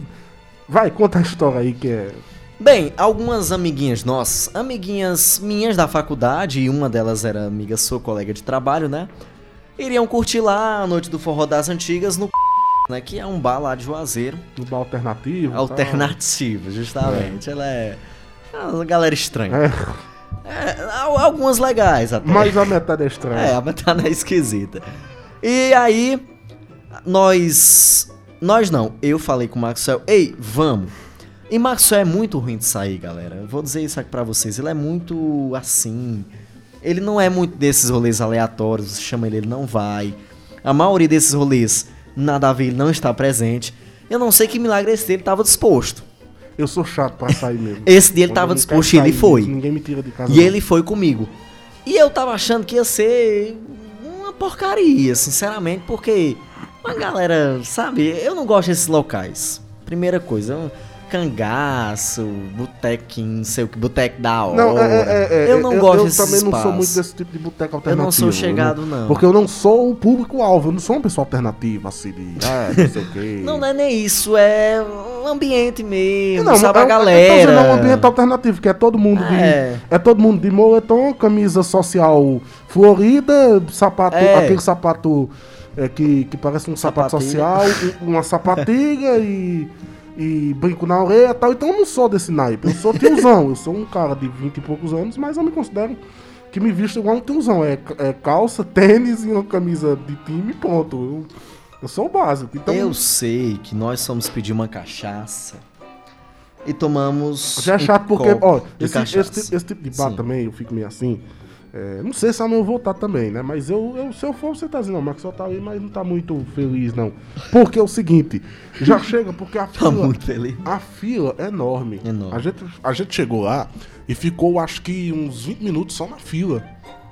vai, conta a história aí que é... Bem, algumas amiguinhas nossas, amiguinhas minhas da faculdade, e uma delas era amiga sua, colega de trabalho, né? Iriam curtir lá a noite do forró das antigas no né? Que é um bar lá de Juazeiro. No bar alternativo. tal. Alternativa, justamente. Ela é. é uma galera estranha. É, É, al- algumas legais até. mas a metade é estranha. É, a metade é esquisita. E aí, nós. Nós não, eu falei com o Maxwell, ei, vamos. E Maxwell é muito ruim de sair, galera. Eu vou dizer isso aqui pra vocês. Ele é muito assim. Ele não é muito desses rolês aleatórios. Você chama ele, ele não vai. A maioria desses rolês, nada a ver, ele não está presente. Eu não sei que milagre esse dele estava disposto. Eu sou chato pra sair mesmo. Esse dia ele Quando tava eu não disposto e ele foi. Ninguém me tira de casa. E não. ele foi comigo. E eu tava achando que ia ser uma porcaria, sinceramente, porque uma galera, sabe, eu não gosto desses locais. Primeira coisa, um cangaço, botequinho, não sei o que, boteco da hora. Não, é, é, é, eu não eu, gosto eu desses também não sou muito desse tipo de boteco Eu alternativo. não sou chegado, não. Porque eu não sou o público-alvo, eu não sou uma pessoa alternativa, assim, de. Ah, não sei o quê. Não, não é nem isso, é um ambiente mesmo, Não, sabe, é, a um- galera. Eu tô dizendo, é um ambiente alternativo, que é todo mundo de. É. É todo mundo de moletom, camisa social florida, sapato, É. aquele sapato é, que, que parece um sapato social, um- uma sapatilha e, e brinco na orelha e tal. Então eu não sou desse naipe, eu sou tiozão, eu sou um cara de 20 e poucos anos, mas eu me considero que me visto igual um tiozão. É, é calça, tênis e uma camisa de time pronto. Eu, eu sou o básico. Então, Eu sei que nós fomos pedir uma cachaça e tomamos. Já é um chato porque, copo ó, esse, esse, tipo- esse tipo de bar Sim. também, eu fico meio assim. É, não sei se eu vou voltar também, né? Mas eu, eu- se eu for, você tá dizendo, não, o Maxwell tá aí, mas não tá muito feliz, não. Porque é o seguinte, já chega, porque a Tá fila. muito feliz. A fila é enorme. Enorme. A, gente, a gente chegou lá e ficou, acho que, uns 20 minutos só na fila.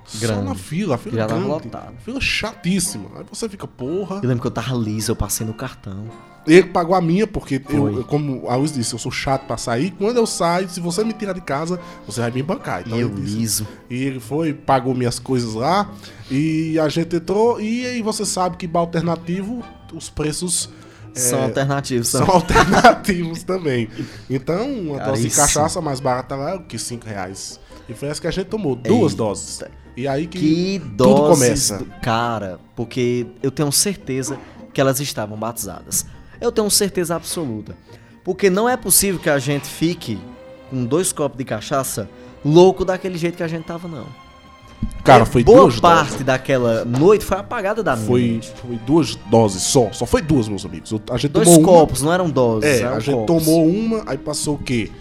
Só Grande. na fila, a fila Já grande. lotado. Fila chatíssima. Aí você fica, porra. Eu lembro que eu tava liso, eu passei no cartão. Ele pagou a minha, porque eu, como a Luz disse, eu sou chato pra sair. Quando eu saio, se você me tirar de casa, você vai me bancar. Então e eu disse- liso. E ele foi, pagou minhas coisas lá. E a gente entrou. E aí você sabe que bar alternativo, os preços São alternativos. são São... alternativos também. Então, uma dose de cachaça mais barata lá é o que 5 reais. E foi essa que a gente tomou, duas Eita. doses. E aí que, Que tudo doses começa. do- Cara, porque eu tenho certeza que elas estavam batizadas. Eu tenho certeza absoluta. Porque não é possível que a gente fique com dois copos de cachaça louco daquele jeito que a gente tava, não. Cara, Porque foi boa duas parte doses. daquela noite foi apagada da Foi, mente. foi duas doses só. Só foi duas, meus amigos. Eu- A gente Dois tomou uma- copos, não eram doses. É, eram a gente copos. tomou uma, aí passou o quê?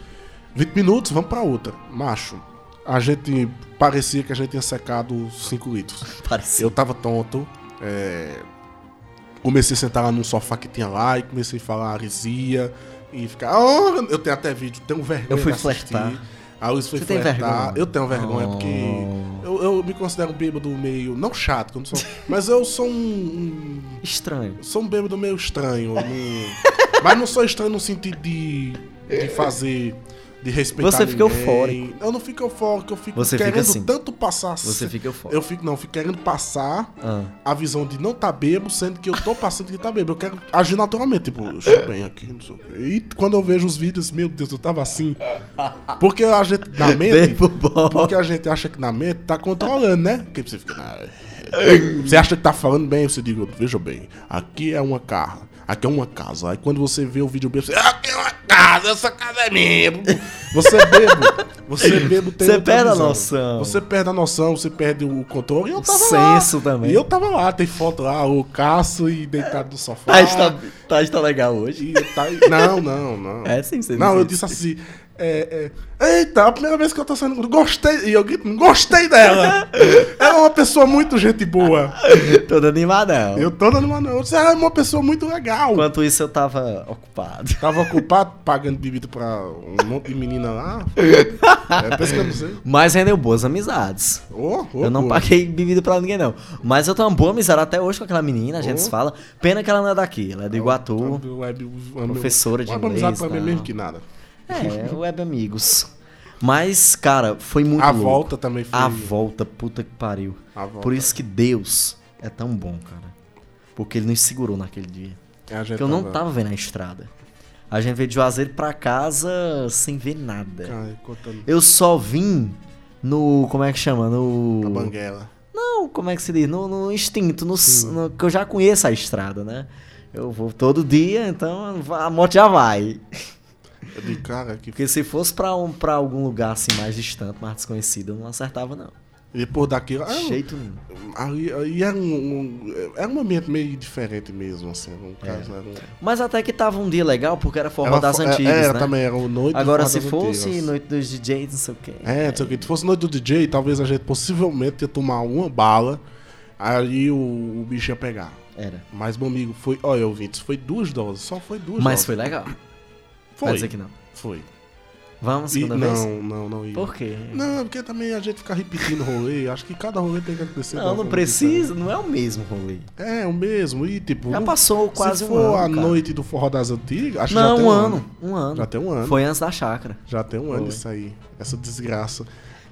20 minutos, vamos pra outra. Macho, a gente parecia que a gente tinha secado 5 litros. Parecia. Eu tava tonto, é, comecei a sentar lá num sofá que tinha lá e comecei a falar arisia e ficar. "Ah", eu tenho até vídeo, tenho vergonha. Eu fui de flertar. A Luiz foi Você tem flertar. vergonha? Eu tenho vergonha Oh. porque eu, eu me considero um bêbado meio. Não chato, eu não sou, mas eu sou um- um Estranho. sou um bêbado meio estranho. não- mas não sou estranho no sentido de, de fazer. De respeitar. Você fica ninguém. eufórico. Eu não fico eufórico, eu fico Você fica querendo assim. tanto passar. Você fica eufórico. Eu fico, não, eu fico querendo passar Ah. a visão de não tá bêbado, sendo que eu tô passando que tá bêbado. Eu quero agir naturalmente, tipo, eu estou bem aqui, não sei o quê. E quando eu vejo os vídeos, meu Deus, eu tava assim. Porque a gente, na mente. Bebo. Porque a gente acha que na mente tá controlando, né? Porque você fica. "Ah, Você acha que tá falando bem, você diz, veja bem, aqui é uma casa, aqui é uma casa. Aí quando você vê o vídeo bêbado, você, aqui é uma casa, essa casa é minha. Você é bêbado, você é bêbado tem Você perde a noção. Você perde a noção, você perde o controle. E eu O tava lá. senso também. E eu tava lá, tem foto lá, o Caço e deitado no sofá. Tá, está, tá, está legal hoje. E tá- não, não, não. É sim, você Não, eu disse assim. É, é, Eita, a primeira vez que eu tô saindo. Gostei. E eu grito, gostei dela. Ela é uma pessoa muito gente boa. Todo animadão. Eu tô não. Disse, ela é uma pessoa muito legal. Enquanto isso, eu tava ocupado. Tava ocupado pagando bebida pra um monte de menina lá. É, pensa que eu não sei. Mas rendeu boas amizades. Ô, ô, eu não paguei bebida pra ninguém, não. Mas eu tenho uma boa amizade até hoje com aquela menina, a gente Oh. se fala. Pena que ela não é daqui, ela é do Iguatu. Web- professora de inglês, amizade pra mim tal. mesmo que nada. É, web amigos. Mas, cara, foi muito A louco. volta também foi. A volta, puta que pariu. Volta. Por isso que Deus é tão bom, cara. Porque ele nos segurou naquele dia. Gente Porque eu não tava vendo a estrada. A gente veio de Juazeiro pra casa sem ver nada. Ai, Eu só vim no. Como é que chama? No. banguela. Não, como é que se diz? No, no instinto, no, no- que eu já conheço a estrada, né? Eu vou todo dia, então a moto já vai. Eu digo, cara, que Porque se fosse pra, um, pra algum lugar assim mais distante, mais desconhecido, eu não acertava, não. E depois daquilo. ah, Jeito nenhum. Aí, aí era, um, um, era um ambiente meio diferente mesmo, assim. No caso, era um- Mas até que tava um dia legal, porque era forró era das é- antigas, era, né? também era o noite Agora, se fosse Antigas. noite dos DJs, não sei o quê. É, não sei o que. Se fosse noite do DJ, talvez a gente possivelmente ia tomar uma bala, aí o, o bicho ia pegar. Era. Mas, meu amigo, foi. Olha, ouvintes, foi duas doses, só foi duas Mas doses. foi legal. Foi. Vai dizer que não. Foi. Vamos, E- segunda não, vez? não, não ia. Por quê? Não, porque também a gente fica repetindo rolê. Acho que cada rolê tem que acontecer. Não, não precisa, não é o mesmo rolê. É, o mesmo. E tipo. Já não- passou quase se um for ano, a cara. noite do forró das antigas, acho que já Não, tem um ano. Um ano. Já tem um ano. Foi antes da chácara. Já tem um ano Foi. isso aí. Essa desgraça.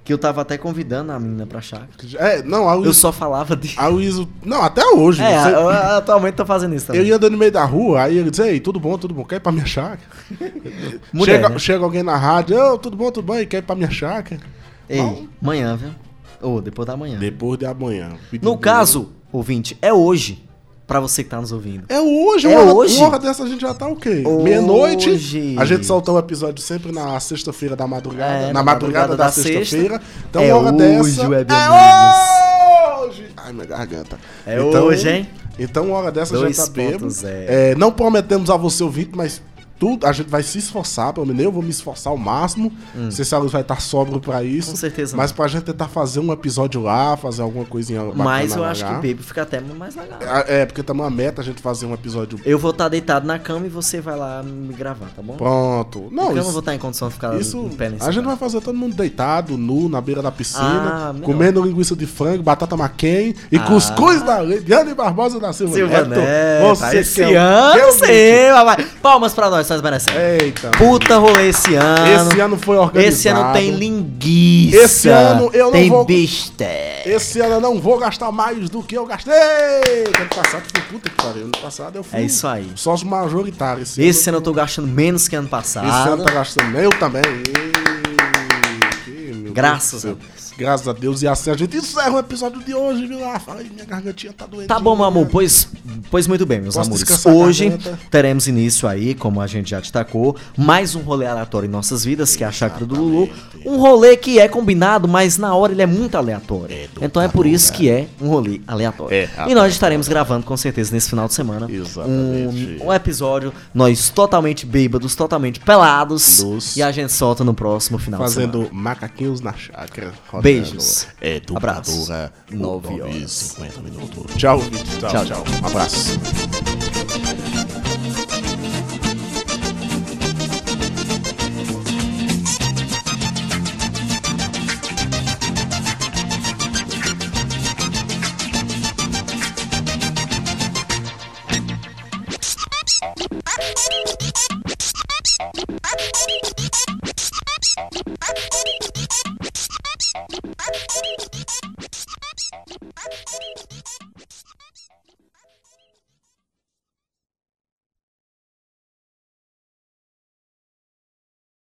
Que eu tava até convidando a menina pra chácara. É, não, a Eu Luísa. só falava de. A Luísa. Não, até hoje. É, você- eu, atualmente tô fazendo isso também. Eu ia andando no meio da rua, aí ele dizia, ei, tudo bom, tudo bom, quer ir pra minha chácara? Mulher, chega, né? chega alguém na rádio, ô, tudo bom, tudo bom, e quer ir pra minha chácara? Ei, Não. amanhã, viu? Ou depois da manhã. Depois de amanhã. No caso, ouvinte, é hoje. Pra você que tá nos ouvindo. É hoje, É uma, hora, hoje? uma hora dessa a gente já tá o quê? Hoje. Meia-noite. A gente soltou o episódio sempre na sexta-feira da madrugada. É, na, na madrugada, madrugada da, da sexta-feira. Então, É uma hora hoje, dessa. web é amigos. hoje! Ai, minha garganta. É hoje, hein? Então, uma hora dessa a gente tá bêbado. 2.0. É, não prometemos a você ouvinte, mas tudo, a gente vai se esforçar, pelo menos eu vou me esforçar ao máximo. Não sei se a luz vai estar sóbrio pra isso. Hum. Com certeza Mas pra gente tentar fazer um episódio lá, fazer alguma coisinha Mas eu acho lá. que Baby fica até mais legal. É, é, porque também uma meta a gente fazer um episódio Eu vou estar deitado na cama e você vai lá me gravar, tá bom? pronto. Não, Porque eu não isso, vou estar em condição de ficar isso em pé nesse a gente vai fazer todo mundo deitado, nu, na beira da piscina, Ah, melhor. comendo linguiça de frango, batata McCain e Ah. cuscuz da lei. Diane Barbosa da Silva, Silva Neto. Neto, Você tá esse que é o- ano, é o. Palmas pra nós, merecemos. Eita. Puta rolê esse ano. Esse ano foi organizado. Esse ano tem linguiça. Esse ano eu não tem vou- bistec. Esse ano eu não vou gastar mais do que eu gastei. Ano passado foi puta que pariu. Ano passado eu fui É isso aí. sócio majoritário. Esse, Esse ano eu tô gastando menos que ano passado. Esse ano tá gastando. Eu também. Meu Graças Deus a céu. Graças a Deus. E assim a gente encerra o episódio de hoje, viu? Ah, fala aí, minha gargantinha tá doendo. Tá bom, meu amor, pois, pois muito bem, meus Posso amores. Hoje teremos início aí, como a gente já destacou, mais um rolê aleatório em nossas vidas, que é a chácara do Lulu. Um rolê que é combinado, mas na hora ele é muito aleatório. então é por isso que é um rolê aleatório. É, e nós estaremos gravando com certeza nesse final de semana um, um episódio, nós totalmente bêbados, totalmente pelados. Dos- E a gente solta no próximo final de semana. Fazendo macaquinhos na chácara. Beijos. É, dubladora. Nove nove e horas. 50 minutos. Tchau. Tchau, Tchau, tchau. Um abraço.